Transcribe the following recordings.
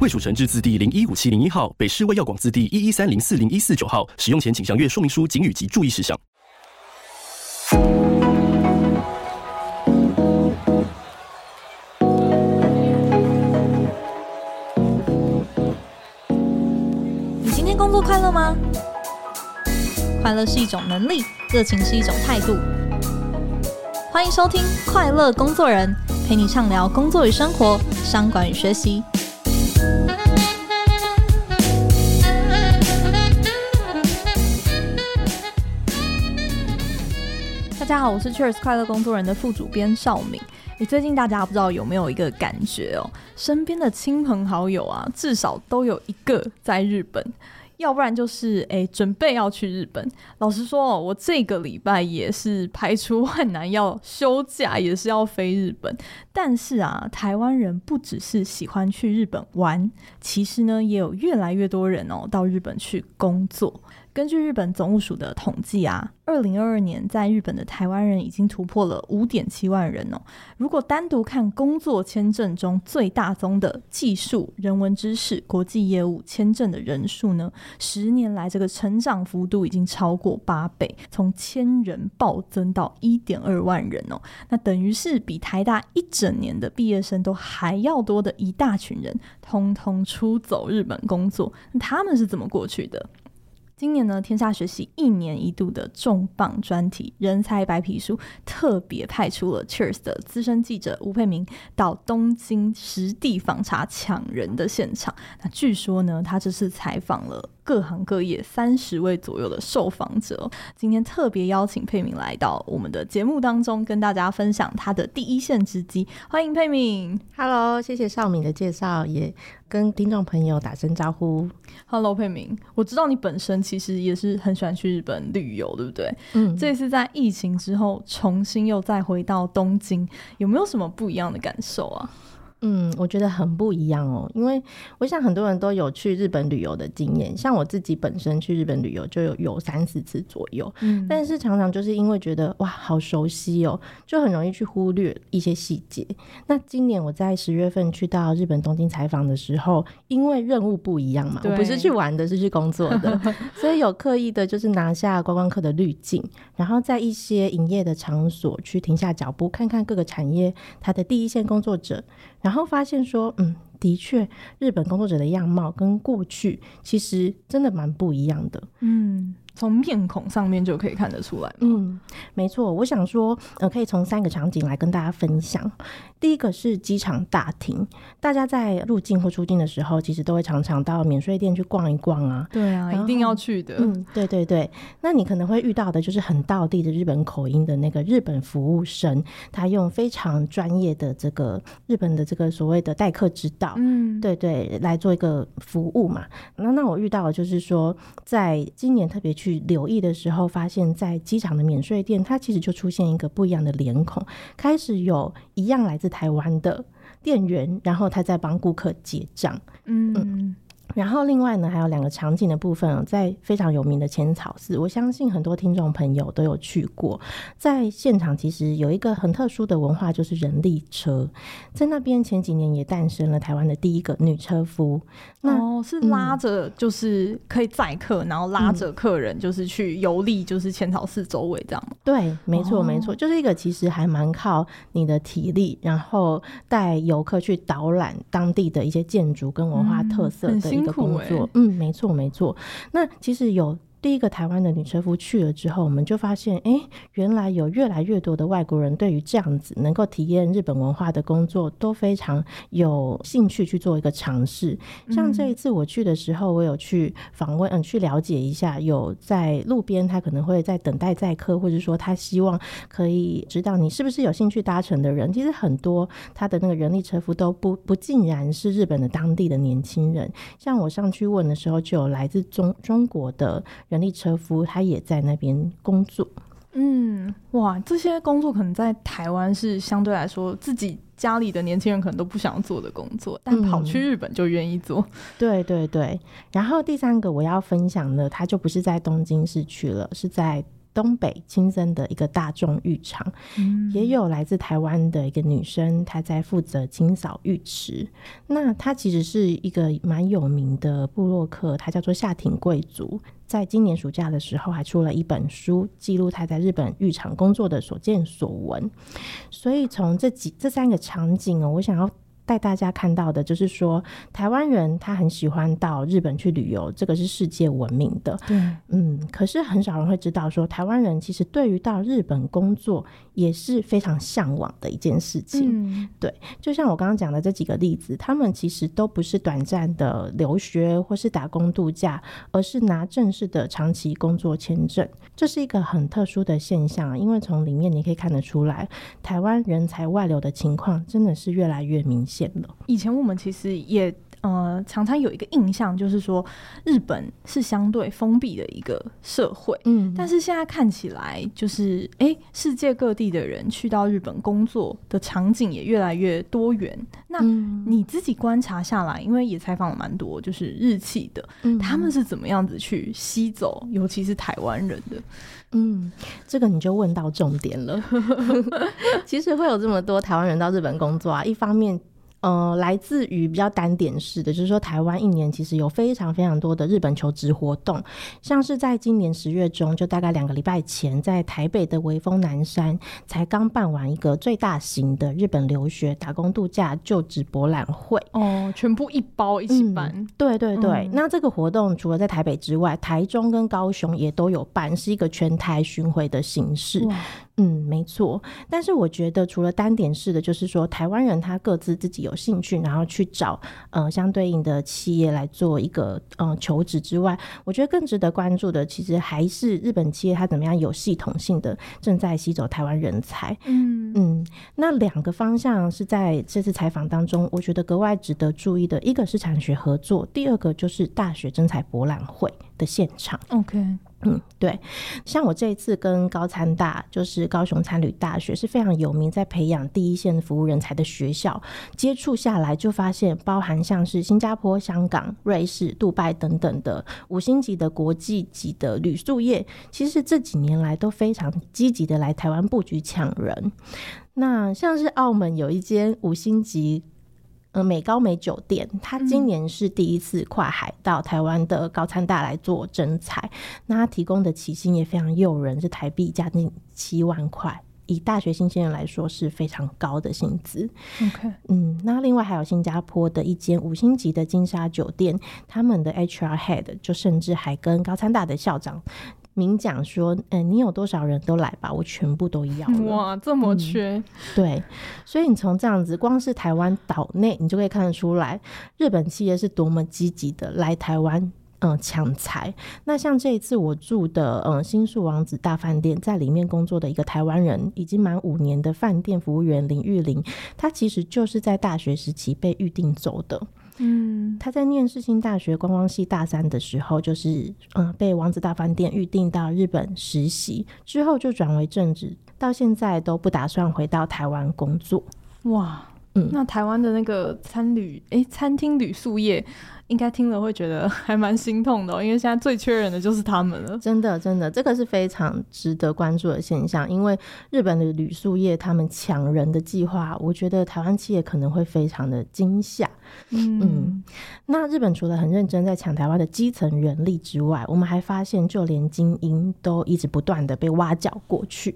卫署成制字第零一五七零一号，北市卫药广字第一一三零四零一四九号。使用前请详阅说明书、警语及注意事项。你今天工作快乐吗？快乐是一种能力，热情是一种态度。欢迎收听《快乐工作人》，陪你畅聊工作与生活、商管与学习。大家好，我是 Cheers 快乐工作人的副主编邵敏。你最近大家不知道有没有一个感觉哦？身边的亲朋好友啊，至少都有一个在日本。要不然就是诶、准备要去日本。老实说，我这个礼拜也是排除万难要休假，也是要飞日本。但是啊，台湾人不只是喜欢去日本玩，其实呢，也有越来越多人哦到日本去工作。根据日本总务署的统计啊，二零二二年在日本的台湾人已经突破了五点七万人哦。如果单独看工作签证中最大宗的技术、人文知识、国际业务签证的人数呢，十年来这个成长幅度已经超过八倍，从千人暴增到一点二万人哦。那等于是比台大一整年的毕业生都还要多的一大群人，通通出走日本工作。那他们是怎么过去的？今年呢，天下学习一年一度的重磅专题“人才白皮书”特别派出了 Cheers 的资深记者吴佩明到东京实地访查抢人的现场。那据说呢，他这次采访了各行各业三十位左右的受访者。今天特别邀请佩敏来到我们的节目当中，跟大家分享他的第一线之机。欢迎佩敏，Hello，谢谢少敏的介绍，也跟听众朋友打声招呼。Hello，佩敏，我知道你本身其实也是很喜欢去日本旅游，对不对？嗯，这次在疫情之后重新又再回到东京，有没有什么不一样的感受啊？嗯，我觉得很不一样哦，因为我想很多人都有去日本旅游的经验，像我自己本身去日本旅游就有有三四次左右，嗯，但是常常就是因为觉得哇，好熟悉哦，就很容易去忽略一些细节。那今年我在十月份去到日本东京采访的时候，因为任务不一样嘛，我不是去玩的，是去工作的，所以有刻意的就是拿下观光客的滤镜，然后在一些营业的场所去停下脚步，看看各个产业它的第一线工作者。然后发现说，嗯，的确，日本工作者的样貌跟过去其实真的蛮不一样的，嗯。从面孔上面就可以看得出来。嗯，没错。我想说，呃，可以从三个场景来跟大家分享。第一个是机场大厅，大家在入境或出境的时候，其实都会常常到免税店去逛一逛啊。对啊，一定要去的。嗯，对对对。那你可能会遇到的就是很道地的日本口音的那个日本服务生，他用非常专业的这个日本的这个所谓的待客之道，嗯，对对，来做一个服务嘛。那那我遇到的就是说，在今年特别去。去留意的时候，发现，在机场的免税店，它其实就出现一个不一样的脸孔，开始有一样来自台湾的店员，然后他在帮顾客结账。嗯。嗯然后另外呢，还有两个场景的部分，在非常有名的浅草寺，我相信很多听众朋友都有去过。在现场其实有一个很特殊的文化，就是人力车，在那边前几年也诞生了台湾的第一个女车夫。那哦，是拉着就是可以载客，嗯、然后拉着客人就是去游历，就是浅草寺周围这样吗？对，没错没错，就是一个其实还蛮靠你的体力，然后带游客去导览当地的一些建筑跟文化特色的。一个工作，欸、嗯，没错，没错。那其实有。第一个台湾的女车夫去了之后，我们就发现，哎，原来有越来越多的外国人对于这样子能够体验日本文化的工作都非常有兴趣去做一个尝试。像这一次我去的时候，我有去访问，嗯，去了解一下，有在路边他可能会在等待载客，或者说他希望可以知道你是不是有兴趣搭乘的人。其实很多他的那个人力车夫都不不尽然是日本的当地的年轻人。像我上去问的时候，就有来自中中国的。人力车夫，他也在那边工作。嗯，哇，这些工作可能在台湾是相对来说自己家里的年轻人可能都不想做的工作，但跑去日本就愿意做。嗯。对对对，然后第三个我要分享的，他就不是在东京市区了，是在。东北亲生的一个大众浴场，嗯、也有来自台湾的一个女生，她在负责清扫浴池。那她其实是一个蛮有名的部落客，她叫做夏町贵族。在今年暑假的时候，还出了一本书，记录她在日本浴场工作的所见所闻。所以从这几这三个场景哦，我想要。带大家看到的就是说，台湾人他很喜欢到日本去旅游，这个是世界闻名的。对，嗯，可是很少人会知道说，台湾人其实对于到日本工作也是非常向往的一件事情。嗯，对，就像我刚刚讲的这几个例子，他们其实都不是短暂的留学或是打工度假，而是拿正式的长期工作签证。这是一个很特殊的现象，因为从里面你可以看得出来，台湾人才外流的情况真的是越来越明显。以前我们其实也呃常常有一个印象，就是说日本是相对封闭的一个社会，嗯，但是现在看起来，就是哎，世界各地的人去到日本工作的场景也越来越多元。那你自己观察下来，因为也采访了蛮多，就是日企的，嗯，他们是怎么样子去吸走，尤其是台湾人的？嗯，这个你就问到重点了。其实会有这么多台湾人到日本工作啊，一方面。呃，来自于比较单点式的，就是说台湾一年其实有非常非常多的日本求职活动，像是在今年十月中，就大概两个礼拜前，在台北的微风南山才刚办完一个最大型的日本留学打工度假就职博览会哦，全部一包一起办。嗯、对对对、嗯，那这个活动除了在台北之外，台中跟高雄也都有办，是一个全台巡回的形式。嗯，没错。但是我觉得，除了单点式的，就是说台湾人他各自自己有兴趣，然后去找呃相对应的企业来做一个呃求职之外，我觉得更值得关注的，其实还是日本企业它怎么样有系统性的正在吸走台湾人才。嗯嗯，那两个方向是在这次采访当中，我觉得格外值得注意的，一个是产学合作，第二个就是大学征才博览会的现场。OK。嗯，对，像我这一次跟高参大，就是高雄餐旅大学，是非常有名在培养第一线服务人才的学校，接触下来就发现，包含像是新加坡、香港、瑞士、杜拜等等的五星级的国际级的旅宿业，其实这几年来都非常积极的来台湾布局抢人。那像是澳门有一间五星级。呃，美高美酒店，它今年是第一次跨海到台湾的高参大来做征才，那他提供的起薪也非常诱人，是台币将近七万块，以大学新鲜人来说是非常高的薪资。OK，嗯，那另外还有新加坡的一间五星级的金沙酒店，他们的 HR Head 就甚至还跟高参大的校长。明讲说，嗯、欸，你有多少人都来吧，我全部都要。哇，这么缺？嗯、对，所以你从这样子，光是台湾岛内，你就可以看得出来，日本企业是多么积极的来台湾，嗯，抢财。那像这一次我住的，嗯，新宿王子大饭店，在里面工作的一个台湾人，已经满五年的饭店服务员林玉玲，他其实就是在大学时期被预定走的。嗯，他在念世新大学观光系大三的时候，就是嗯被王子大饭店预定到日本实习，之后就转为正职，到现在都不打算回到台湾工作。哇，嗯，那台湾的那个餐旅哎、欸，餐厅旅宿业。应该听了会觉得 还蛮心痛的喔，因为现在最缺人的就是他们了。真的，真的，这个是非常值得关注的现象。因为日本的旅宿业他们抢人的计划，我觉得台湾企业可能会非常的惊吓。嗯，嗯，那日本除了很认真在抢台湾的基层人力之外，我们还发现，就连精英都一直不断的被挖角过去。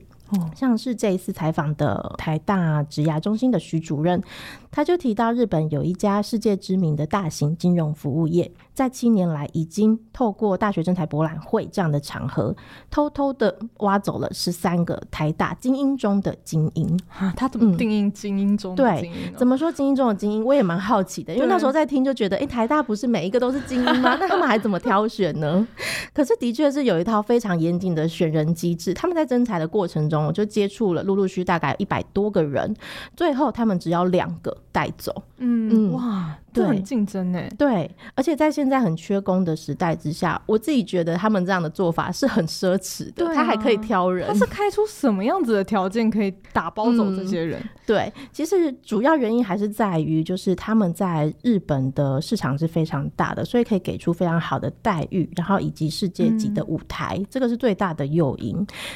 像是这一次采访的台大职涯中心的徐主任，他就提到日本有一家世界知名的大型金融服务业。在七年来，已经透过大学征才博览会这样的场合，偷偷的挖走了十三个台大精英中的精英。啊，他怎么定义精英中的精英？对，怎么说精英中的精英？我也蛮好奇的，因为那时候在听就觉得，哎、欸，台大不是每一个都是精英吗？那他们还怎么挑选呢？可是的确是有一套非常严谨的选人机制。他们在征才的过程中。我就接触了陆陆续续大概一百多个人，最后他们只要两个带走。嗯，嗯哇。对，很竞争呢。对，而且在现在很缺工的时代之下，我自己觉得他们这样的做法是很奢侈的。啊、他还可以挑人，他是开出什么样子的条件可以打包走这些人？嗯、对，其实主要原因还是在于，就是他们在日本的市场是非常大的，所以可以给出非常好的待遇，然后以及世界级的舞台，嗯、这个是最大的诱因。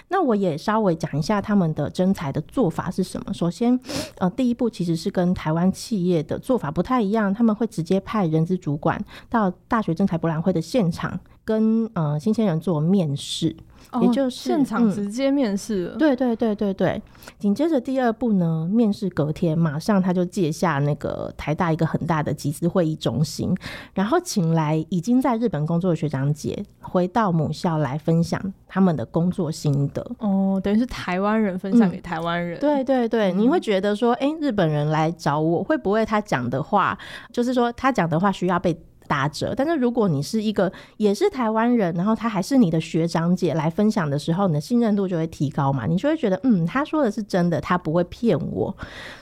那我也稍微讲一下他们的征才的做法是什么。首先，呃，第一步其实是跟台湾企业的做法不太一样，他们。他们会直接派人资主管到大学征才博览会的现场，跟呃新鲜人做面试。也就是现场直接面试、嗯，对对对对对。紧接着第二步呢，面试隔天马上他就借下那个台大一个很大的集资会议中心，然后请来已经在日本工作的学长姐回到母校来分享他们的工作心得。哦，等于是台湾人分享给台湾人、嗯。对对对，你会觉得说，哎、欸，日本人来找我会不会他讲的话，就是说他讲的话需要被。打折，但是如果你是一个也是台湾人，然后他还是你的学长姐来分享的时候，你的信任度就会提高嘛，你就会觉得嗯，他说的是真的，他不会骗我。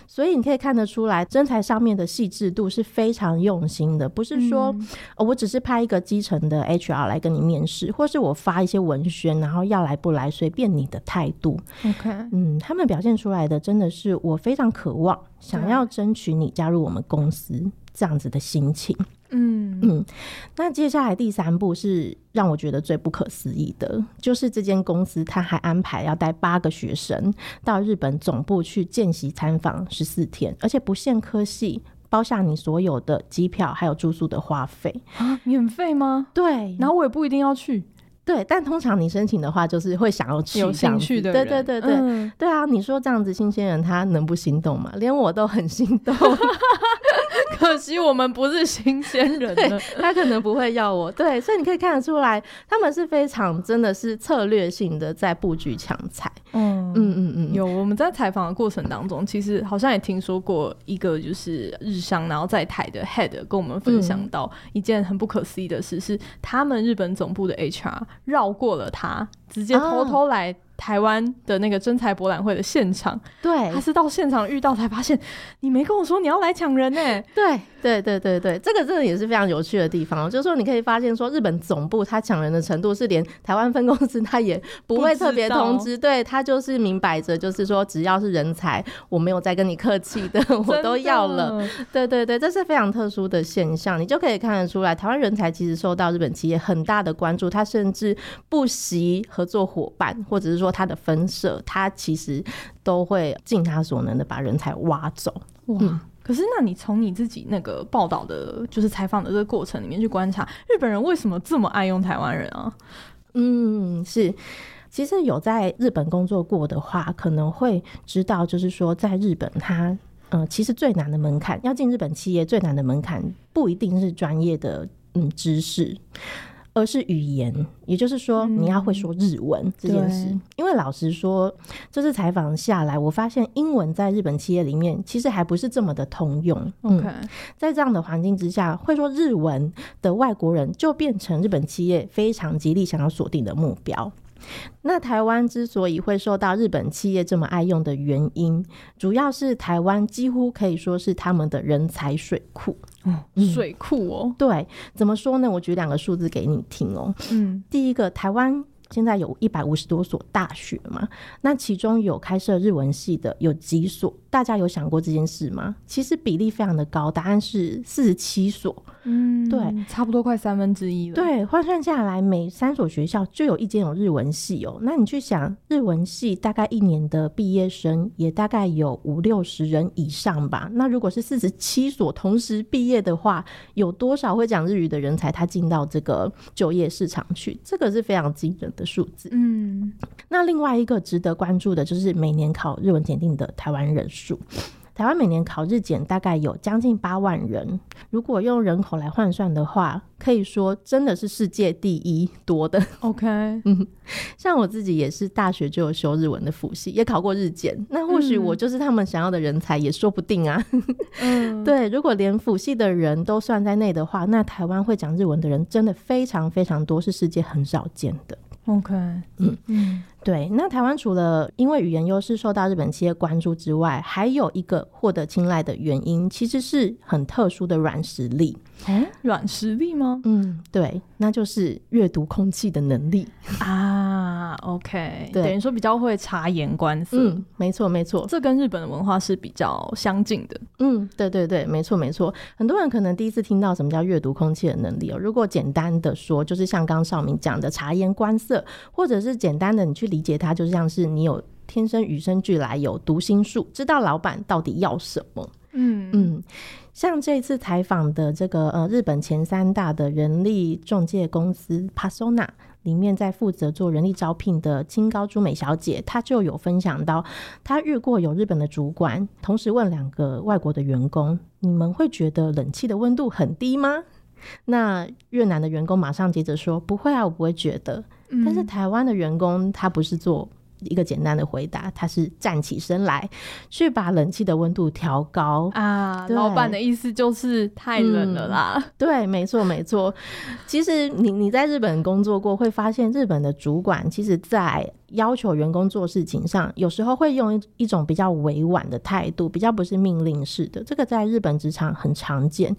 所以你可以看得出来，真才上面的细致度是非常用心的，不是说、嗯。哦、我只是派一个基层的 HR 来跟你面试，或是我发一些文宣，然后要来不来随便你的态度。OK，嗯，他们表现出来的真的是我非常渴望，想要争取你加入我们公司这样子的心情。嗯嗯，那接下来第三步是让我觉得最不可思议的，就是这间公司他还安排要带八个学生到日本总部去见习参访十四天，而且不限科系，包下你所有的机票还有住宿的花费啊，免费吗？对，然后我也不一定要去，对，但通常你申请的话，就是会想要去，有兴趣的人，对对对对、嗯、对啊，你说这样子新鲜人他能不心动吗？连我都很心动。可惜我们不是新鲜人了，他可能不会要我。对，所以你可以看得出来，他们是非常真的是策略性的在布局抢才。嗯嗯嗯嗯，有我们在采访的过程当中，其实好像也听说过一个就是日商，然后在台的 head 跟我们分享到一件很不可思议的事，是他们日本总部的 HR 绕过了他，直接偷偷来。台湾的那个真才博览会的现场，对，他是到现场遇到才发现，你没跟我说你要来抢人呢？对，对，对，对，对，这个真的也是非常有趣的地方，就是说你可以发现说，日本总部他抢人的程度是连台湾分公司他也不会特别通知，对，他就是明摆着，就是说只要是人才，我没有再跟你客气的，我都要了。对，对，对，这是非常特殊的现象，你就可以看得出来，台湾人才其实受到日本企业很大的关注，他甚至不惜合作伙伴，或者是说。说他的分社，他其实都会尽他所能的把人才挖走。哇！嗯、可是，那你从你自己那个报道的，就是采访的这个过程里面去观察，日本人为什么这么爱用台湾人啊？嗯，是，其实有在日本工作过的话，可能会知道，就是说，在日本他，呃，其实最难的门槛，要进日本企业最难的门槛，不一定是专业的嗯知识。而是语言，也就是说，你要会说日文这件事。嗯、因为老实说，这次采访下来，我发现英文在日本企业里面其实还不是这么的通用。OK，、嗯、在这样的环境之下，会说日文的外国人就变成日本企业非常极力想要锁定的目标。那台湾之所以会受到日本企业这么爱用的原因，主要是台湾几乎可以说是他们的人才水库。哦，水库哦，对，怎么说呢？我举两个数字给你听哦。嗯，第一个，台湾。现在有一百五十多所大学嘛，那其中有开设日文系的有几所？大家有想过这件事吗？其实比例非常的高，答案是四十七所。嗯，对，差不多快三分之一了。对，换算下来，每三所学校就有一间有日文系哦。那你去想，日文系大概一年的毕业生也大概有五六十人以上吧？那如果是四十七所同时毕业的话，有多少会讲日语的人才他进到这个就业市场去？这个是非常惊人的。数字，嗯，那另外一个值得关注的就是每年考日文检定的台湾人数。台湾每年考日检大概有将近八万人，如果用人口来换算的话，可以说真的是世界第一多的。OK，嗯，像我自己也是大学就有修日文的辅系，也考过日检，那或许我就是他们想要的人才，也说不定啊。嗯，对，如果连辅系的人都算在内的话，那台湾会讲日文的人真的非常非常多，是世界很少见的。OK，嗯嗯，对。那台湾除了因为语言优势受到日本企业关注之外，还有一个获得青睐的原因，其实是很特殊的软实力。哎，软实力吗？嗯，对，那就是阅读空气的能力啊。OK，对，等于说比较会察言观色。嗯，没错，没错，这跟日本的文化是比较相近的。嗯，对对对，没错没错。很多人可能第一次听到什么叫阅读空气的能力哦。如果简单的说，就是像刚少明讲的察言观色。或者是简单的，你去理解它，就像是你有天生与生俱来有读心术，知道老板到底要什么。嗯嗯，像这次采访的这个呃日本前三大的人力中介公司 Pasona 里面，在负责做人力招聘的清高朱美小姐，她就有分享到，她遇过有日本的主管，同时问两个外国的员工：“你们会觉得冷气的温度很低吗？”那越南的员工马上接着说：“不会啊，我不会觉得。”但是台湾的员工他不是做一个简单的回答，他是站起身来去把冷气的温度调高啊。老板的意思就是太冷了啦。嗯、对，没错没错。其实你你在日本工作过，会发现日本的主管其实，在要求员工做事情上，有时候会用一一种比较委婉的态度，比较不是命令式的。这个在日本职场很常见，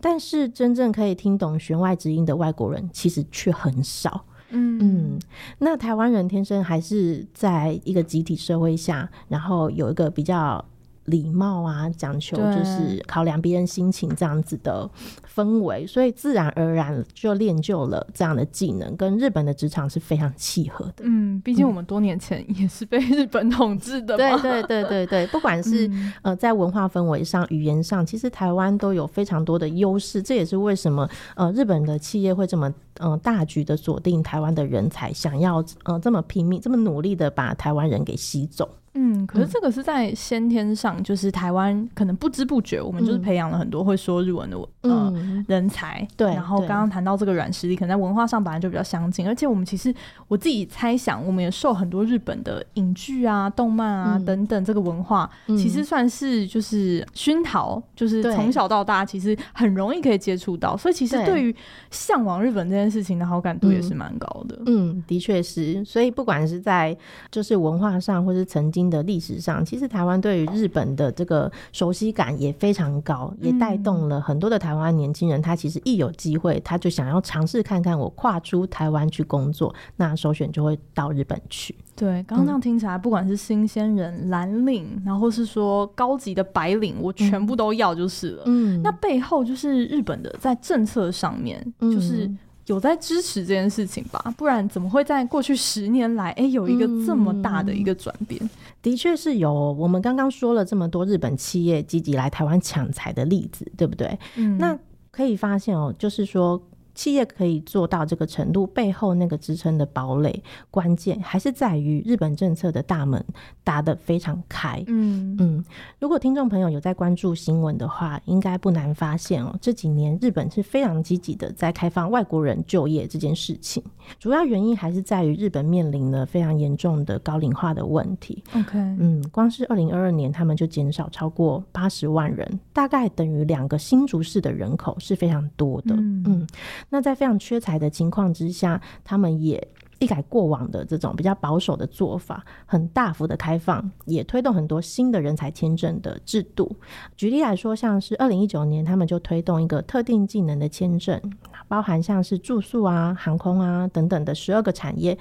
但是真正可以听懂弦外之音的外国人，其实却很少。嗯。嗯，那台湾人天生还是在一个集体社会下，然后有一个比较礼貌啊，讲求就是考量别人心情这样子的氛围，所以自然而然就练就了这样的技能，跟日本的职场是非常契合的。嗯，毕竟我们多年前也是被日本统治的嘛。对 对对对对，不管是、嗯、呃在文化氛围上、语言上，其实台湾都有非常多的优势。这也是为什么呃日本的企业会这么呃大局的锁定台湾的人才，想要呃这么拼命、这么努力的把台湾人给吸走。嗯，可是这个是在先天上，就是台湾可能不知不觉，我们就是培养了很多会说日文的、嗯、呃人才。对，然后刚刚谈到这个软实力，可能在文化上本来就比较相近，而且我们其实我自己猜想，我们也受很多日本的影剧啊、动漫啊、嗯、等等这个文化，其实算是就是熏陶，就是从小到大其实很容易可以接触到，所以其实对。于向往日本这件事情的好感度也是蛮高的。嗯，嗯，的确是，所以不管是在就是文化上，或是曾经。的历史上，其实台湾对于日本的这个熟悉感也非常高，也带动了很多的台湾年轻人。他其实一有机会，他就想要尝试看看，我跨出台湾去工作，那首选就会到日本去。对，刚刚这样听起来，不管是新鲜人、蓝领，然后是说高级的白领，我全部都要就是了。嗯，那背后就是日本的在政策上面，就是。有在支持这件事情吧，不然怎么会在过去十年来，哎、欸，有一个这么大的一个转变？嗯、的确是有。我们刚刚说了这么多日本企业积极来台湾抢财的例子，对不对？嗯，那可以发现哦，就是说。企业可以做到这个程度，背后那个支撑的堡垒，关键还是在于日本政策的大门打得非常开。嗯嗯，如果听众朋友有在关注新闻的话，应该不难发现哦，这几年日本是非常积极的在开放外国人就业这件事情。主要原因还是在于日本面临了非常严重的高龄化的问题。OK，嗯，光是二零二二年，他们就减少超过八十万人，大概等于两个新竹市的人口，是非常多的。嗯。嗯那在非常缺财的情况之下，他们也一改过往的这种比较保守的做法，很大幅的开放，也推动很多新的人才签证的制度。举例来说，像是二零一九年，他们就推动一个特定技能的签证，包含像是住宿啊、航空啊等等的十二个产业。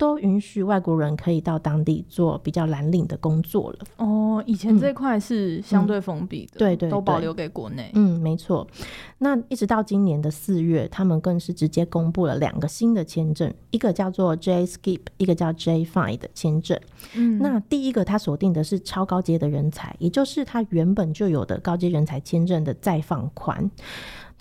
都允许外国人可以到当地做比较蓝领的工作了。哦，以前这块是相对封闭的，对、嗯、对，都保留给国内。嗯，没错。那一直到今年的四月，他们更是直接公布了两个新的签证，一个叫做 J Skip，一个叫 J Fine 的签证。嗯，那第一个他锁定的是超高阶的人才，也就是他原本就有的高阶人才签证的再放宽。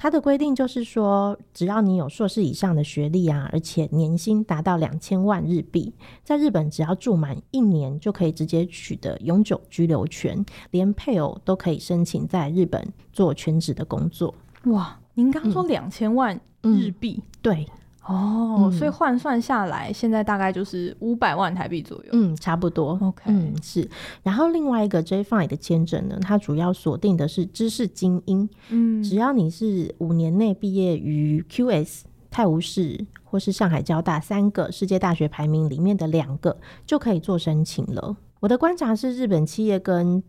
它的规定就是说，只要你有硕士以上的学历啊，而且年薪达到两千万日币，在日本只要住满一年就可以直接取得永久居留权，连配偶都可以申请在日本做全职的工作。哇，您刚刚说两千万日币？嗯，对。哦，嗯、所以换算下来，现在大概就是五百万台币左右。嗯，差不多。OK，嗯，是。然后另外一个 J-FINE 的签证呢，它主要锁定的是知识精英。嗯，只要你是五年内毕业于 QS 泰晤士或是上海交大三个世界大学排名里面的两个就可以做申请了。我的观察是，日本企业跟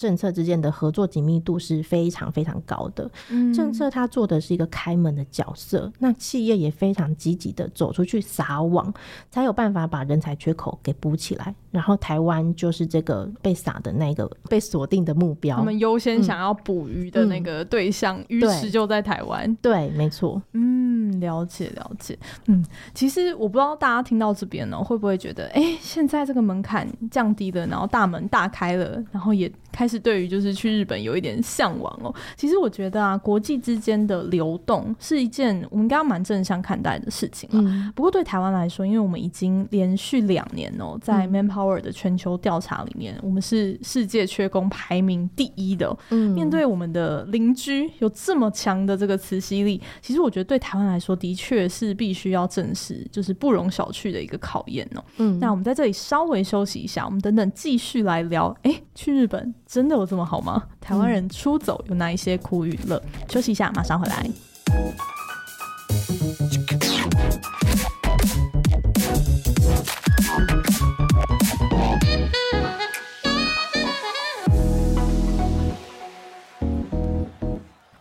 政策之间的合作紧密度是非常非常高的。嗯，政策它做的是一个开门的角色，那企业也非常积极的走出去撒网，才有办法把人才缺口给补起来。然后台湾就是这个被撒的那个被锁定的目标，他们优先想要捕鱼的那个对象，于、嗯、是就在台湾。对，没错。嗯，了解了解。嗯，其实我不知道大家听到这边呢，会不会觉得，哎，现在这个门槛降低了，然后大门大开了，然后也开始对于就是去日本有一点向往哦。其实我觉得啊，国际之间的流动是一件我们应该蛮正向看待的事情了。嗯、不过对台湾来说，因为我们已经连续两年哦，在 Manpower 的全球调查里面，我们是世界缺工排名第一的。嗯，面对我们的邻居有这么强的这个磁吸力，其实我觉得对台湾来说，的确是必须要正视，就是不容小觑的一个考验哦。嗯，那我们在这里稍微休息一下，我们等等继续来聊。哎、欸，去日本。真的有这么好吗？台湾人出走有哪一些苦与乐？休息一下，马上回来。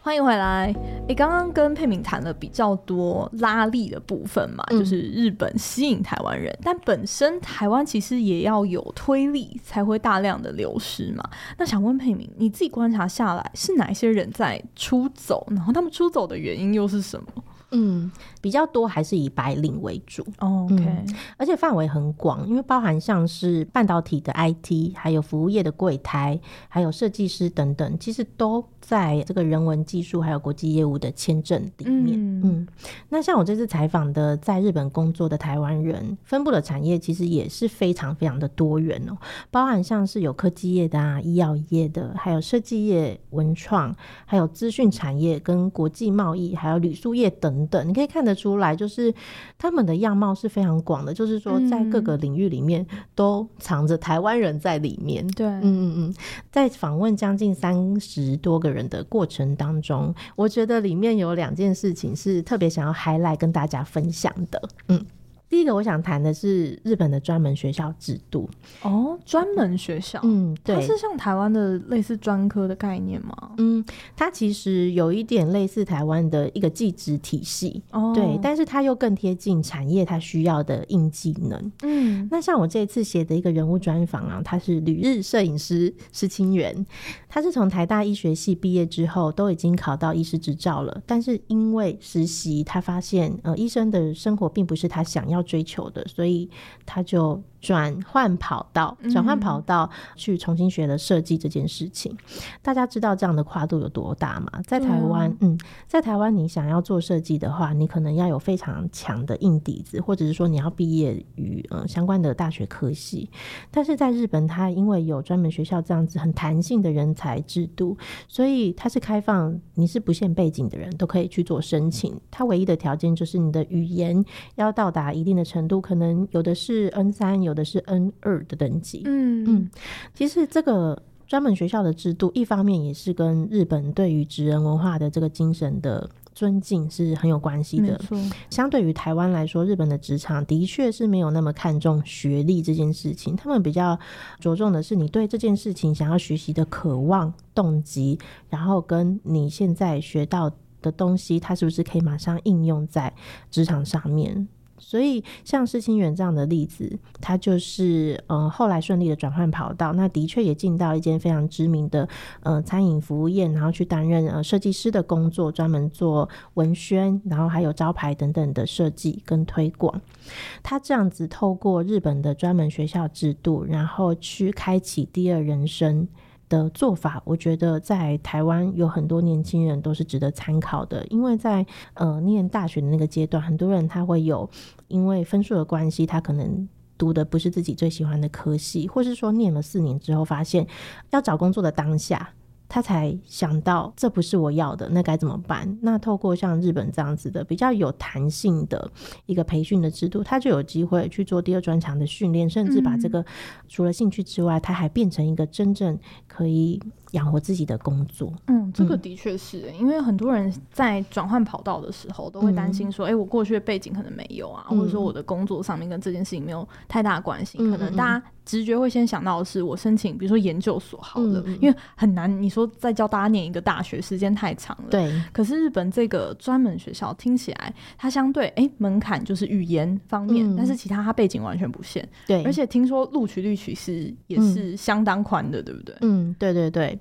欢迎回来。你刚刚跟佩敏谈了比较多拉力的部分嘛，嗯、就是日本吸引台湾人，但本身台湾其实也要有推力，才会大量的流失嘛。那想问佩敏，你自己观察下来，是哪一些人在出走？然后他们出走的原因又是什么？嗯，比较多还是以白领为主。Oh, OK，嗯，而且范围很广，因为包含像是半导体的 IT，还有服务业的柜台，还有设计师等等，其实都。在这个人文技术还有国际业务的签证里面，嗯，嗯，那像我这次采访的在日本工作的台湾人，分布的产业其实也是非常非常的多元哦，包含像是有科技业的啊、医药业的，还有设计业、文创，还有资讯产业跟国际贸易，还有旅宿业等等，你可以看得出来，就是他们的样貌是非常广的，就是说在各个领域里面都藏着台湾人在里面。对，嗯嗯嗯，在访问将近三十多个的过程当中，我觉得里面有两件事情是特别想要 highlight 跟大家分享的，嗯。第一个我想谈的是日本的专门学校制度。哦，专门学校，嗯，对，它是像台湾的类似专科的概念吗？嗯，它其实有一点类似台湾的一个技职体系，哦，对，但是它又更贴近产业它需要的硬技能。嗯，那像我这次写的一个人物专访啊，他是旅日摄影师施清源，他是从台大医学系毕业之后都已经考到医师执照了，但是因为实习，他发现呃，医生的生活并不是他想要追求的，所以他就。转换跑道，转换跑道去重新学了设计这件事情。嗯。大家知道这样的跨度有多大吗？在台湾，嗯，在台湾，你想要做设计的话，你可能要有非常强的硬底子，或者是说你要毕业于呃相关的大学科系。但是在日本，它因为有专门学校这样子很弹性的人才制度，所以它是开放，你是不限背景的人都可以去做申请。它唯一的条件就是你的语言要到达一定的程度，可能有的是 N 三。有的是 N 二的等级，嗯嗯，其实这个专门学校的制度，一方面也是跟日本对于职人文化的这个精神的尊敬是很有关系的。相对于台湾来说，日本的职场的确是没有那么看重学历这件事情，他们比较着重的是你对这件事情想要学习的渴望、动机，然后跟你现在学到的东西，它是不是可以马上应用在职场上面。所以，像施清源这样的例子，他就是呃后来顺利的转换跑道，那的确也进到一间非常知名的呃餐饮服务业，然后去担任呃设计师的工作，专门做文宣，然后还有招牌等等的设计跟推广。他这样子透过日本的专门学校制度，然后去开启第二人生。的做法，我觉得在台湾有很多年轻人都是值得参考的，因为在呃念大学的那个阶段，很多人他会有因为分数的关系，他可能读的不是自己最喜欢的科系，或是说念了四年之后，发现要找工作的当下。他才想到这不是我要的，那该怎么办？那透过像日本这样子的比较有弹性的一个培训的制度，他就有机会去做第二专长的训练，甚至把这个除了兴趣之外，他还变成一个真正可以养活自己的工作。嗯，这个的确是、欸，因为很多人在转换跑道的时候，都会担心说，哎、嗯欸，我过去的背景可能没有啊，或者说我的工作上面跟这件事情没有太大关系，嗯、可能大家。直觉会先想到的是我申请，比如说研究所好了，嗯、因为很难。你说再教大家念一个大学，时间太长了。对。可是日本这个专门学校听起来，它相对哎、欸、门槛就是语言方面、嗯，但是其他它背景完全不限。对。而且听说录取率其实也是相当宽的、嗯，对不对？嗯，对对对。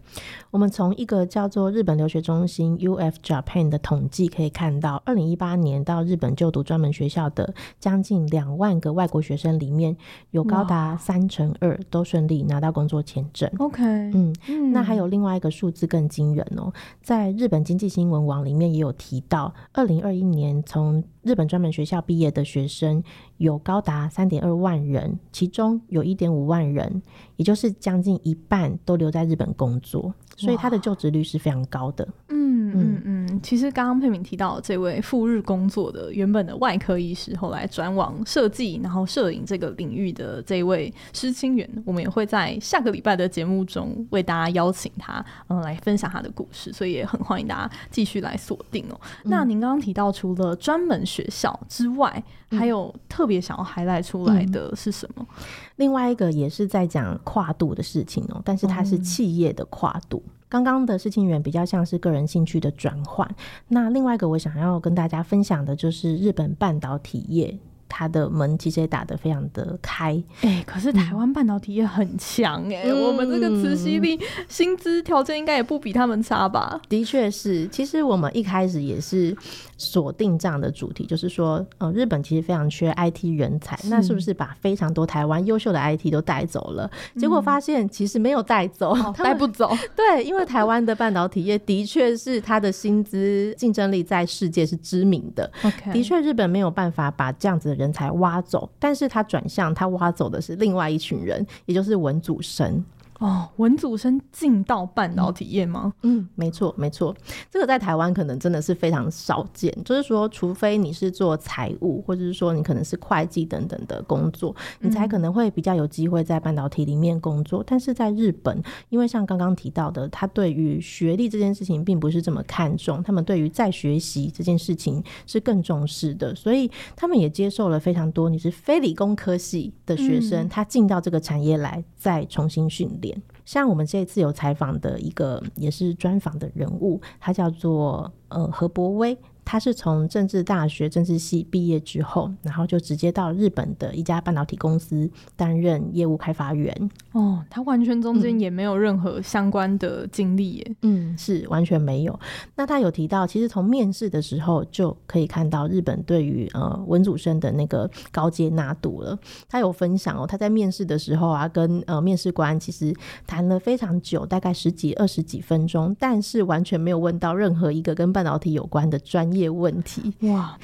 我们从一个叫做日本留学中心 UF Japan 的统计可以看到，二零一八年到日本就读专门学校的将近两万个外国学生里面，有高达三成。乘二都顺利拿到工作签证。OK，嗯，那还有另外一个数字更惊人哦，在日本经济新闻网里面也有提到，二零二一年从日本专门学校毕业的学生有高达三点二万人，其中有一点五万人，也就是将近一半都留在日本工作，所以他的就职率是非常高的。嗯嗯嗯，其实刚刚佩敏提到这位赴日工作的原本的外科医师，后来转往设计然后摄影这个领域的这位施清源，我们也会在下个礼拜的节目中为大家邀请他，嗯，来分享他的故事，所以也很欢迎大家继续来锁定哦。嗯、那您刚刚提到除了专门学校之外，还有特别想要 highlight 出来的是什么？嗯、另外一个也是在讲跨度的事情哦，但是它是企业的跨度。刚、嗯、刚的事情源比较像是个人兴趣的转换，那另外一个我想要跟大家分享的就是日本半导体业。他的门其实也打得非常的开，哎、欸，可是台湾半导体业很强哎、欸嗯，我们这个慈禧力薪资条件应该也不比他们差吧？的确是，其实我们一开始也是锁定这样的主题，就是说，呃，日本其实非常缺 IT 人才，是那是不是把非常多台湾优秀的 IT 都带走了？嗯、结果发现其实没有带走，带、哦、不走。对，因为台湾的半导体业的确是它的薪资竞争力在世界是知名的。的确，日本没有办法把这样子的。人才挖走，但是他转向，他挖走的是另外一群人，也就是文祖神。哦，文组生进到半导体业吗？嗯，嗯，没错，没错。这个在台湾可能真的是非常少见，就是说，除非你是做财务，或者是说你可能是会计等等的工作，你才可能会比较有机会在半导体里面工作。嗯。但是在日本，因为像刚刚提到的，他对于学历这件事情并不是这么看重，他们对于在学习这件事情是更重视的，所以他们也接受了非常多你是非理工科系的学生，嗯。他进到这个产业来再重新训练。像我们这次有采访的一个也是专访的人物，他叫做呃何博威。他是从政治大学政治系毕业之后，然后就直接到日本的一家半导体公司担任业务开发员。哦，他完全中间也没有任何相关的经历耶。嗯，是完全没有。那他有提到，其实从面试的时候就可以看到日本对于呃文组生的那个高接纳度了。他有分享哦，他在面试的时候啊，跟呃面试官其实谈了非常久，大概十几二十几分钟，但是完全没有问到任何一个跟半导体有关的专业。业问题哇，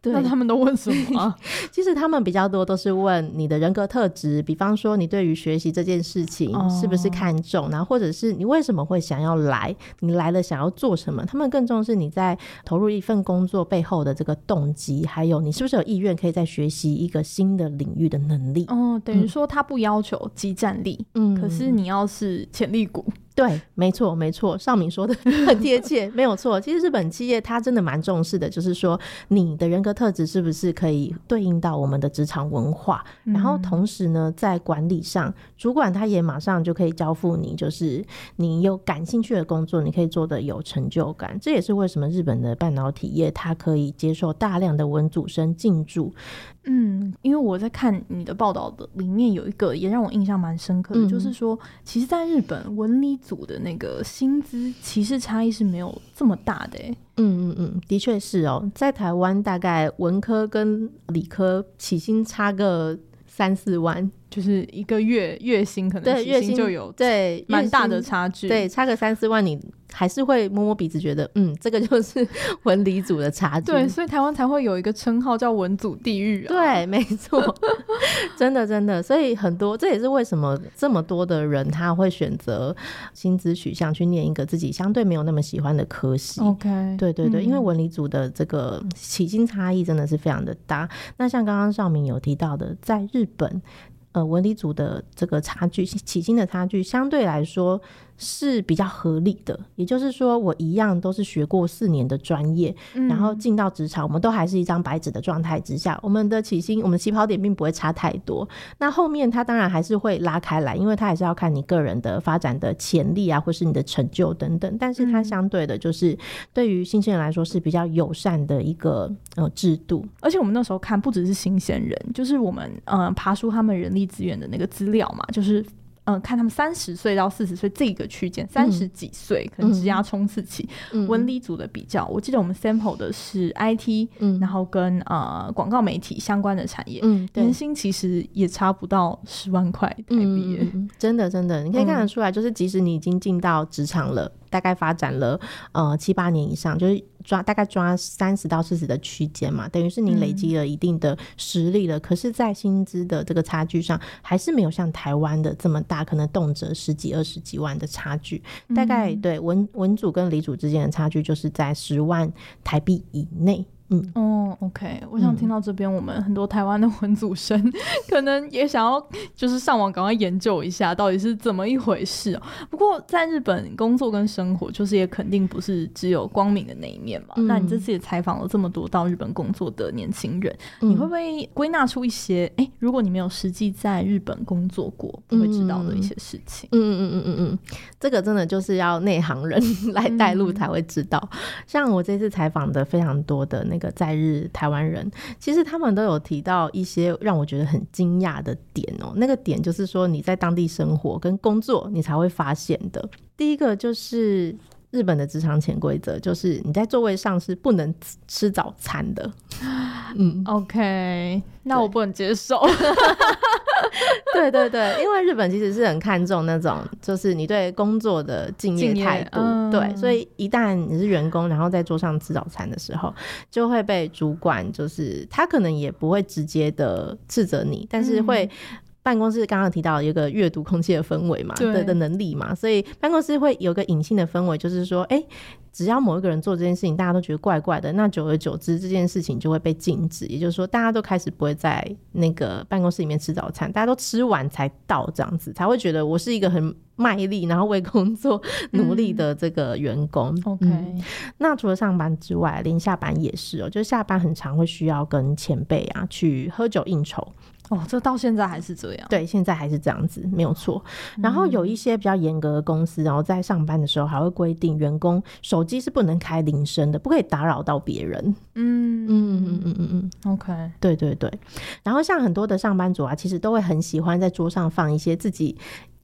对，那他们都问什么啊？其实他们比较多都是问你的人格特质，比方说你对于学习这件事情是不是看重，哦，然后或者是你为什么会想要来，你来了想要做什么？他们更重视你在投入一份工作背后的这个动机，还有你是不是有意愿可以在学习一个新的领域的能力。哦，等于说他不要求激战力，嗯，可是你要是潜力股。对，没错，没错，少敏说的很贴切，没有错。其实日本企业它真的蛮重视的，就是说你的人格特质是不是可以对应到我们的职场文化，嗯，然后同时呢，在管理上，主管他也马上就可以交付你，就是你有感兴趣的工作，你可以做的有成就感。这也是为什么日本的半导体业它可以接受大量的文组生进驻。嗯，因为我在看你的报道的里面有一个也让我印象蛮深刻的，嗯、就是说，其实，在日本文理组的那个薪资其实差异是没有这么大的。哎，嗯嗯嗯，的确是哦，在台湾大概文科跟理科起薪差个三四万，就是一个月月薪可能对月薪就有对蛮大的差距，对，差个三四万你。还是会摸摸鼻子，觉得嗯，这个就是 文理组的差距。对，所以台湾才会有一个称号叫“文组地狱”啊。对，没错，真的真的。所以很多，这也是为什么这么多的人他会选择薪资取向去念一个自己相对没有那么喜欢的科系。OK，对对对，因为文理组的这个起薪差异真的是非常的大。那像刚刚少明有提到的，在日本，呃，文理组的这个差距起薪的差距相对来说。是比较合理的。也就是说，我一样都是学过四年的专业，嗯、然后进到职场，我们都还是一张白纸的状态之下，我们的起薪、我们的起跑点并不会差太多。那后面他当然还是会拉开来，因为他还是要看你个人的发展的潜力啊，或是你的成就等等。但是它相对的，就是对于新鲜人来说是比较友善的一个呃制度。而且我们那时候看，不只是新鲜人，就是我们呃爬出他们人力资源的那个资料嘛，就是。嗯，看他们三十岁到四十岁这个区间，三十几岁可能职涯冲刺期，文理组的比较，我记得我们 sample 的是 IT，嗯，然后跟呃广告媒体相关的产业，嗯，年薪其实也差不到十万块台币，嗯，真的真的，你可以看得出来，就是即使你已经进到职场了。大概发展了呃七八年以上，就是抓大概抓三十到四十的区间嘛，等于是你累积了一定的实力了。嗯、可是，在薪资的这个差距上，还是没有像台湾的这么大，可能动辄十几二十几万的差距。大概对文文组跟理组之间的差距，就是在十万台币以内。嗯哦，OK，我想听到这边，我们很多台湾的文组生、嗯、可能也想要就是上网赶快研究一下到底是怎么一回事哦。不过在日本工作跟生活，就是也肯定不是只有光明的那一面嘛。嗯、那你这次也采访了这么多到日本工作的年轻人，嗯、你会不会归纳出一些哎、欸，如果你没有实际在日本工作过，不会知道的一些事情？嗯嗯嗯嗯嗯，这个真的就是要内行人 来带路才会知道。嗯、像我这次采访的非常多的那个。一个在日台湾人，其实他们都有提到一些让我觉得很惊讶的点哦。那个点就是说，你在当地生活跟工作，你才会发现的。第一个就是日本的职场潜规则，就是你在座位上是不能吃早餐的。嗯，OK，那我不能接受。对对对，因为日本其实是很看重那种，就是你对工作的敬业态度。嗯、对，所以一旦你是员工，然后在桌上吃早餐的时候，就会被主管，就是他可能也不会直接的斥责你，但是会办公室刚刚提到有一个阅读空气的氛围嘛，对的能力嘛，所以办公室会有个隐性的氛围，就是说，哎、欸。只要某一个人做这件事情，大家都觉得怪怪的，那久而久之，这件事情就会被禁止。也就是说，大家都开始不会在那个办公室里面吃早餐，大家都吃完才到，这样子才会觉得我是一个很卖力，然后为工作努力的这个员工。嗯、OK，、嗯、那除了上班之外，连下班也是哦、喔，就下班很常会需要跟前辈啊去喝酒应酬。哦，这到现在还是这样？对，现在还是这样子，没有错。然后有一些比较严格的公司，然后在上班的时候还会规定员工手机是不能开铃声的，不可以打扰到别人。嗯嗯嗯嗯嗯嗯，OK，对对对。然后像很多的上班族啊，其实都会很喜欢在桌上放一些自己。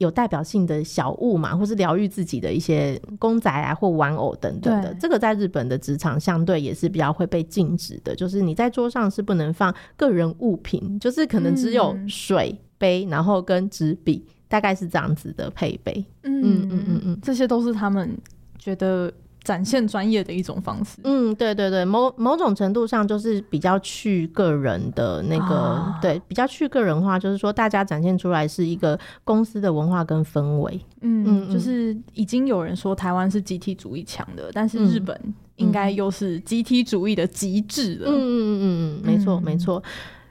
有代表性的小物嘛，或是疗愈自己的一些公仔啊，或玩偶等等的，这个在日本的职场相对也是比较会被禁止的。就是你在桌上是不能放个人物品，就是可能只有水杯，嗯、然后跟纸笔，大概是这样子的配备。嗯嗯嗯嗯，嗯这些都是他们觉得。展现专业的一种方式。嗯，对对对，某某种程度上就是比较去个人的那个，啊、对，比较去个人化，就是说大家展现出来是一个公司的文化跟氛围。嗯，嗯就是已经有人说台湾是集体主义强的，但是日本应该又是集体主义的极致了。嗯嗯嗯嗯嗯，没错没错。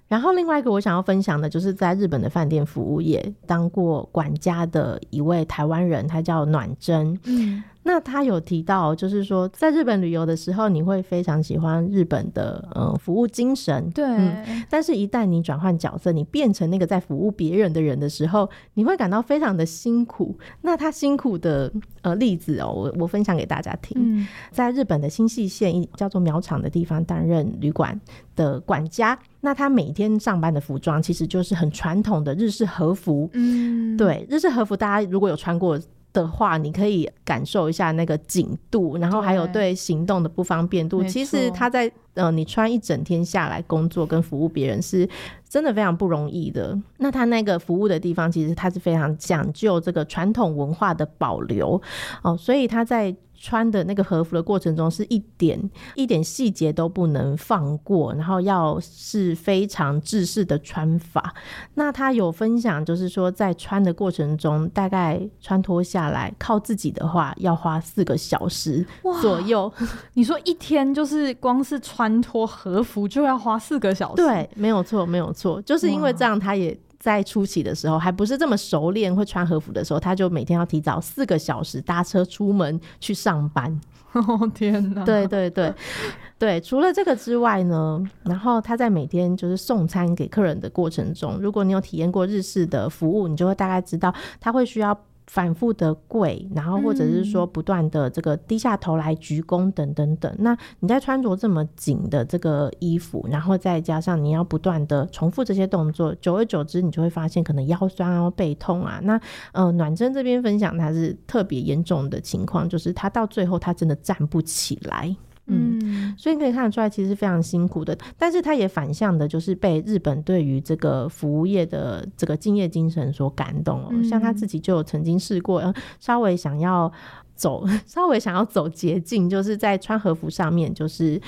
然后另外一个我想要分享的，就是在日本的饭店服务业当过管家的一位台湾人，他叫暖真。嗯。那他有提到，就是说，在日本旅游的时候，你会非常喜欢日本的呃服务精神，对、嗯。但是，一旦你转换角色，你变成那个在服务别人的人的时候，你会感到非常的辛苦。那他辛苦的呃例子哦，我我分享给大家听。嗯、在日本的新细县叫做苗场的地方担任旅馆的管家，那他每天上班的服装其实就是很传统的日式和服。嗯，对，日式和服大家如果有穿过。的话，你可以感受一下那个紧度，然后还有对行动的不方便度。其实他在呃，你穿一整天下来工作跟服务别人是真的非常不容易的。那他那个服务的地方，其实他是非常讲究这个传统文化的保留哦，所以他在。穿的那个和服的过程中，是一点一点细节都不能放过，然后要是非常制式的穿法。那他有分享，就是说在穿的过程中，大概穿脱下来靠自己的话，要花四个小时左右。你说一天就是光是穿脱和服就要花四个小时？对，没有错，没有错，就是因为这样，他也。在初期的时候还不是这么熟练会穿和服的时候，他就每天要提早四个小时搭车出门去上班。哦天哪！对对对 对，除了这个之外呢，然后他在每天就是送餐给客人的过程中，如果你有体验过日式的服务，你就会大概知道他会需要。反复的跪，然后或者是说不断的这个低下头来鞠躬等等等。那你在穿着这么紧的这个衣服，然后再加上你要不断的重复这些动作，久而久之，你就会发现可能腰酸啊、背痛啊。那呃，暖真这边分享他是特别严重的情况，就是他到最后他真的站不起来。嗯，所以可以看得出来，其实非常辛苦的。但是他也反向的，就是被日本对于这个服务业的这个敬业精神所感动哦。嗯、像他自己就曾经试过，呃，稍微想要走，稍微想要走捷径，就是在穿和服上面，就是。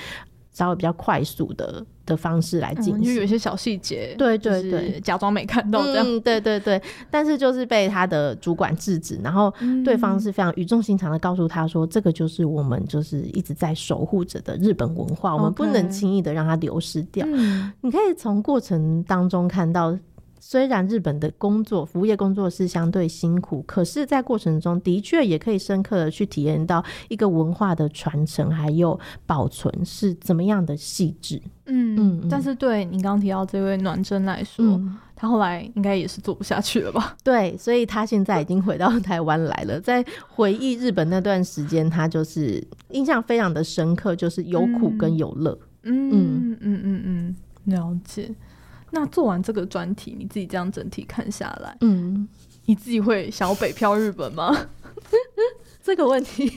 稍微比较快速的的方式来进行，因为有一些小细节，对对对，假装没看到这样，嗯，对对对。但是就是被他的主管制止，然后对方是非常语重心长的告诉他说，嗯、这个就是我们就是一直在守护着的日本文化，我们不能轻易的让它流失掉。嗯、你可以从过程当中看到。虽然日本的工作，服务业工作是相对辛苦，可是，在过程中的确也可以深刻的去体验到一个文化的传承还有保存是怎么样的细致。嗯嗯。但是，对你刚刚提到这位暖真来说，嗯、他后来应该也是做不下去了吧？对，所以他现在已经回到台湾来了。在回忆日本那段时间，他就是印象非常的深刻，就是有苦跟有乐。嗯嗯嗯嗯嗯，了解。那做完这个专题，你自己这样整体看下来，嗯，你自己会想要北漂日本吗？这个问题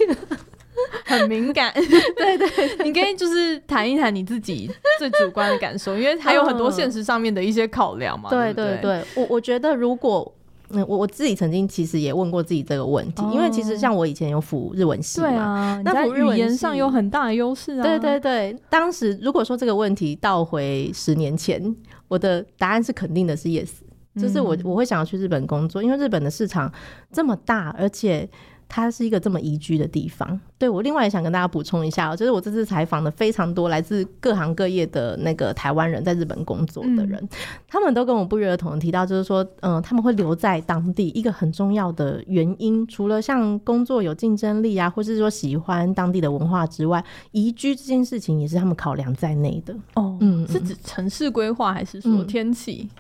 很敏感，对对，你可以就是谈一谈你自己最主观的感受，因为还有很多现实上面的一些考量嘛。对对对，我我觉得如果。嗯，我我自己曾经其实也问过自己这个问题，哦、因为其实像我以前有辅日文系嘛，对啊，那辅语言上有很大的优势啊。对对对，当时如果说这个问题倒回十年前，我的答案是肯定的是 yes，就是我我会想要去日本工作，因为日本的市场这么大，而且。它是一个这么宜居的地方。对，我另外也想跟大家补充一下，就是我这次采访的非常多来自各行各业的那个台湾人在日本工作的人，嗯、他们都跟我不约而同的提到，就是说，嗯、呃，他们会留在当地一个很重要的原因，除了像工作有竞争力啊，或是说喜欢当地的文化之外，宜居这件事情也是他们考量在内的。哦，嗯，是指城市规划还是说天气？嗯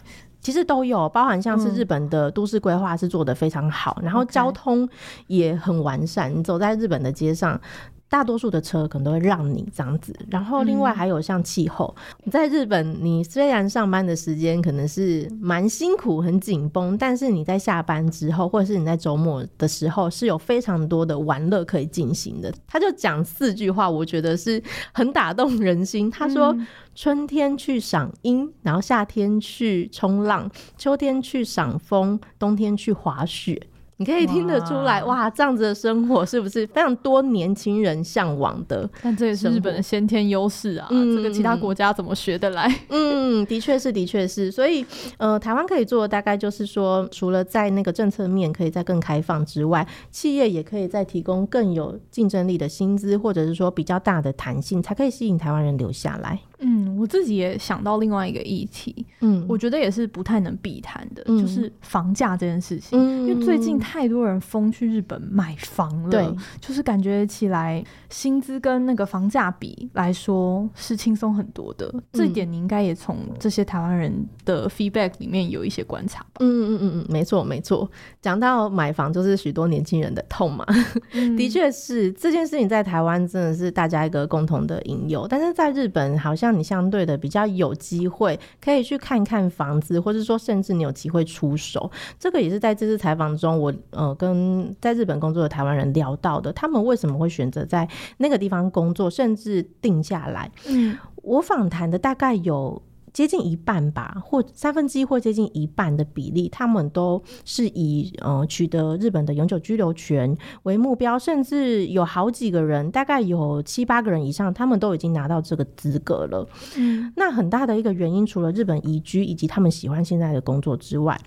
其实都有，包含像是日本的都市规划是做得非常好，嗯、然后交通也很完善。你走在日本的街上，大多数的车可能都会让你这样子。然后另外还有像气候，你、嗯、在日本，你虽然上班的时间可能是蛮辛苦、很紧绷，但是你在下班之后，或者是你在周末的时候，是有非常多的玩乐可以进行的。他就讲四句话，我觉得是很打动人心。他说。嗯春天去赏樱，然后夏天去冲浪，秋天去赏枫，冬天去滑雪。你可以听得出来，哇，哇，这样子的生活是不是非常多年轻人向往的？但这也是日本的先天优势啊，嗯、这个其他国家怎么学得来？嗯，的确是，的确是。所以，呃，台湾可以做的大概就是说，除了在那个政策面可以再更开放之外，企业也可以再提供更有竞争力的薪资，或者是说比较大的弹性，才可以吸引台湾人留下来。嗯，我自己也想到另外一个议题，嗯，我觉得也是不太能避谈的，嗯、就是房价这件事情。嗯、因为最近太多人疯去日本买房了，对，就是感觉起来薪资跟那个房价比来说是轻松很多的。嗯、这一点你应该也从这些台湾人的 feedback 里面有一些观察吧？嗯嗯嗯嗯，没错没错。讲到买房，就是许多年轻人的痛嘛。嗯、的确是这件事情在台湾真的是大家一个共同的隐忧，但是在日本好像。让你相对的比较有机会可以去看看房子，或者说甚至你有机会出手。这个也是在这次采访中我，我呃跟在日本工作的台湾人聊到的，他们为什么会选择在那个地方工作，甚至定下来。嗯，我访谈的大概有。接近一半吧，或三分之一或接近一半的比例，他们都是以呃取得日本的永久居留权为目标，甚至有好几个人，大概有七八个人以上，他们都已经拿到这个资格了。嗯，那很大的一个原因，除了日本移居以及他们喜欢现在的工作之外，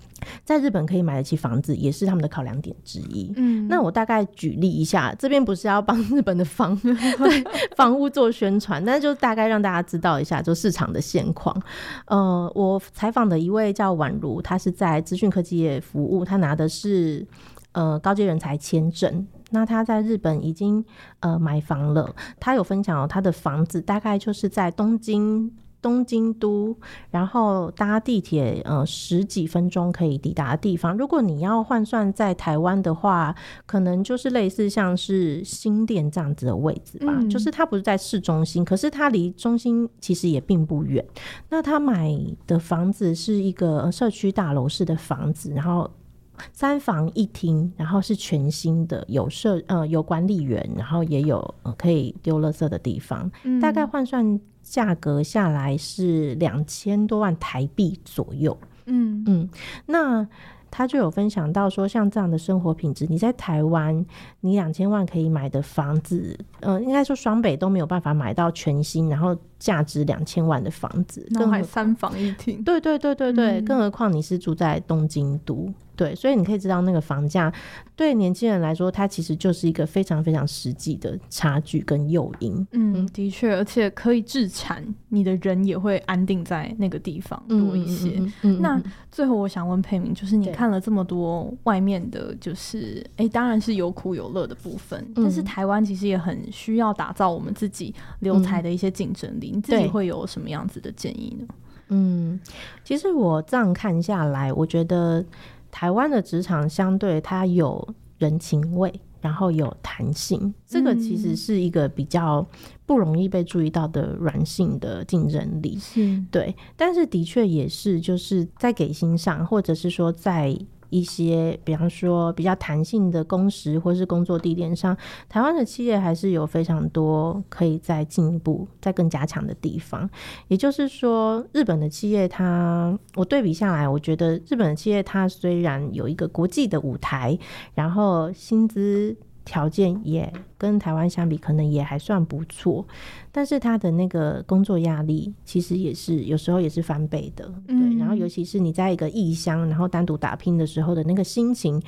在日本可以买得起房子，也是他们的考量点之一。嗯，那我大概举例一下，这边不是要帮日本的房对 房屋做宣传，但是就大概让大家知道一下，就市场的现况。呃，我采访的一位叫宛如，他是在资讯科技业服务，他拿的是呃高阶人才签证。那他在日本已经呃买房了，他有分享哦，他的房子大概就是在东京东京都，然后搭地铁呃十几分钟可以抵达的地方。如果你要换算在台湾的话，可能就是类似像是新店这样子的位置吧，嗯、就是它不是在市中心，可是它离中心其实也并不远。那他买的房子是一个社区大楼式的房子，然后。三房一厅，然后是全新的，有设呃有管理员，然后也有、呃、可以丢垃圾的地方。嗯、大概换算价格下来是两千多万台币左右。嗯嗯，那。他就有分享到说，像这样的生活品质，你在台湾，你两千万可以买的房子，呃，应该说双北都没有办法买到全新，然后价值两千万的房子，更还三房一厅。对对对对对，嗯、更何况你是住在东京都，对，所以你可以知道那个房价对年轻人来说，它其实就是一个非常非常实际的差距跟诱因。嗯，的确，而且可以置产，你的人也会安定在那个地方多一些。嗯，嗯，嗯，嗯，那最后我想问佩明，就是你看。了这么多外面的，就是哎、欸，当然是有苦有乐的部分。嗯、但是台湾其实也很需要打造我们自己留才的一些竞争力。嗯、你自己会有什么样子的建议呢？嗯，其实我这样看下来，我觉得台湾的职场相对它有人情味。然后有弹性，这个其实是一个比较不容易被注意到的软性的竞争力，是对。但是的确也是，就是在给薪上，或者是说在。一些，比方说比较弹性的工时或是工作地点上，台湾的企业还是有非常多可以再进一步、再更加强的地方。也就是说，日本的企业它，我对比下来，我觉得日本的企业它虽然有一个国际的舞台，然后薪资。条件也跟台湾相比，可能也还算不错，但是他的那个工作压力其实也是有时候也是翻倍的，对。然后尤其是你在一个异乡，然后单独打拼的时候的那个心情。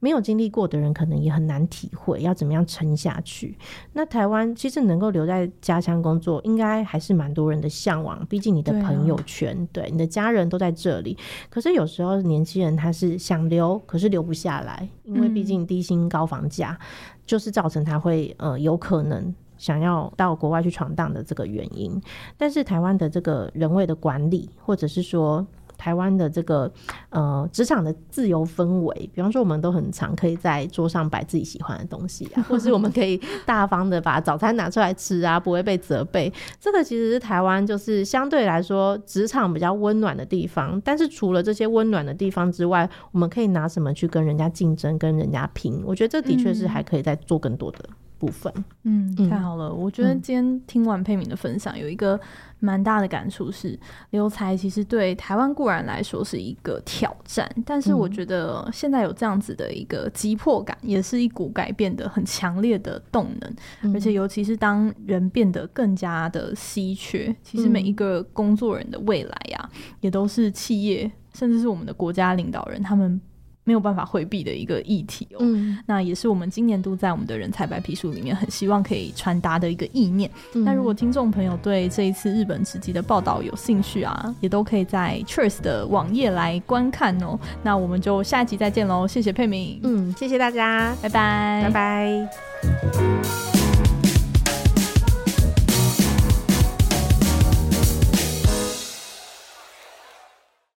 没有经历过的人，可能也很难体会要怎么样撑下去。那台湾其实能够留在家乡工作，应该还是蛮多人的向往。毕竟你的朋友圈，对，你的家人都在这里。可是有时候年轻人他是想留，可是留不下来，因为毕竟低薪高房价，就是造成他会呃有可能想要到国外去闯荡的这个原因。但是台湾的这个人为的管理，或者是说。台湾的这个呃职场的自由氛围，比方说我们都很常可以在桌上摆自己喜欢的东西啊，或是我们可以大方的把早餐拿出来吃啊，不会被责备。这个其实是台湾就是相对来说职场比较温暖的地方。但是除了这些温暖的地方之外，我们可以拿什么去跟人家竞争、跟人家拼？我觉得这的确是还可以再做更多的。部分，嗯，太好了。我觉得今天听完佩敏的分享，有一个蛮大的感触是，留才其实对台湾固然来说是一个挑战，但是我觉得现在有这样子的一个急迫感，也是一股改变的很强烈的动能。而且尤其是当人变得更加的稀缺，其实每一个工作人的未来呀，也都是企业甚至是我们的国家领导人他们。没有办法回避的一个议题哦，嗯，那也是我们今年度在我们的人才白皮书里面很希望可以传达的一个意念。那、嗯、如果听众朋友对这一次日本直击的报道有兴趣啊，也都可以在 Cheers 的网页来观看哦。那我们就下一集再见喽，谢谢佩明，嗯，谢谢大家，拜拜，拜拜。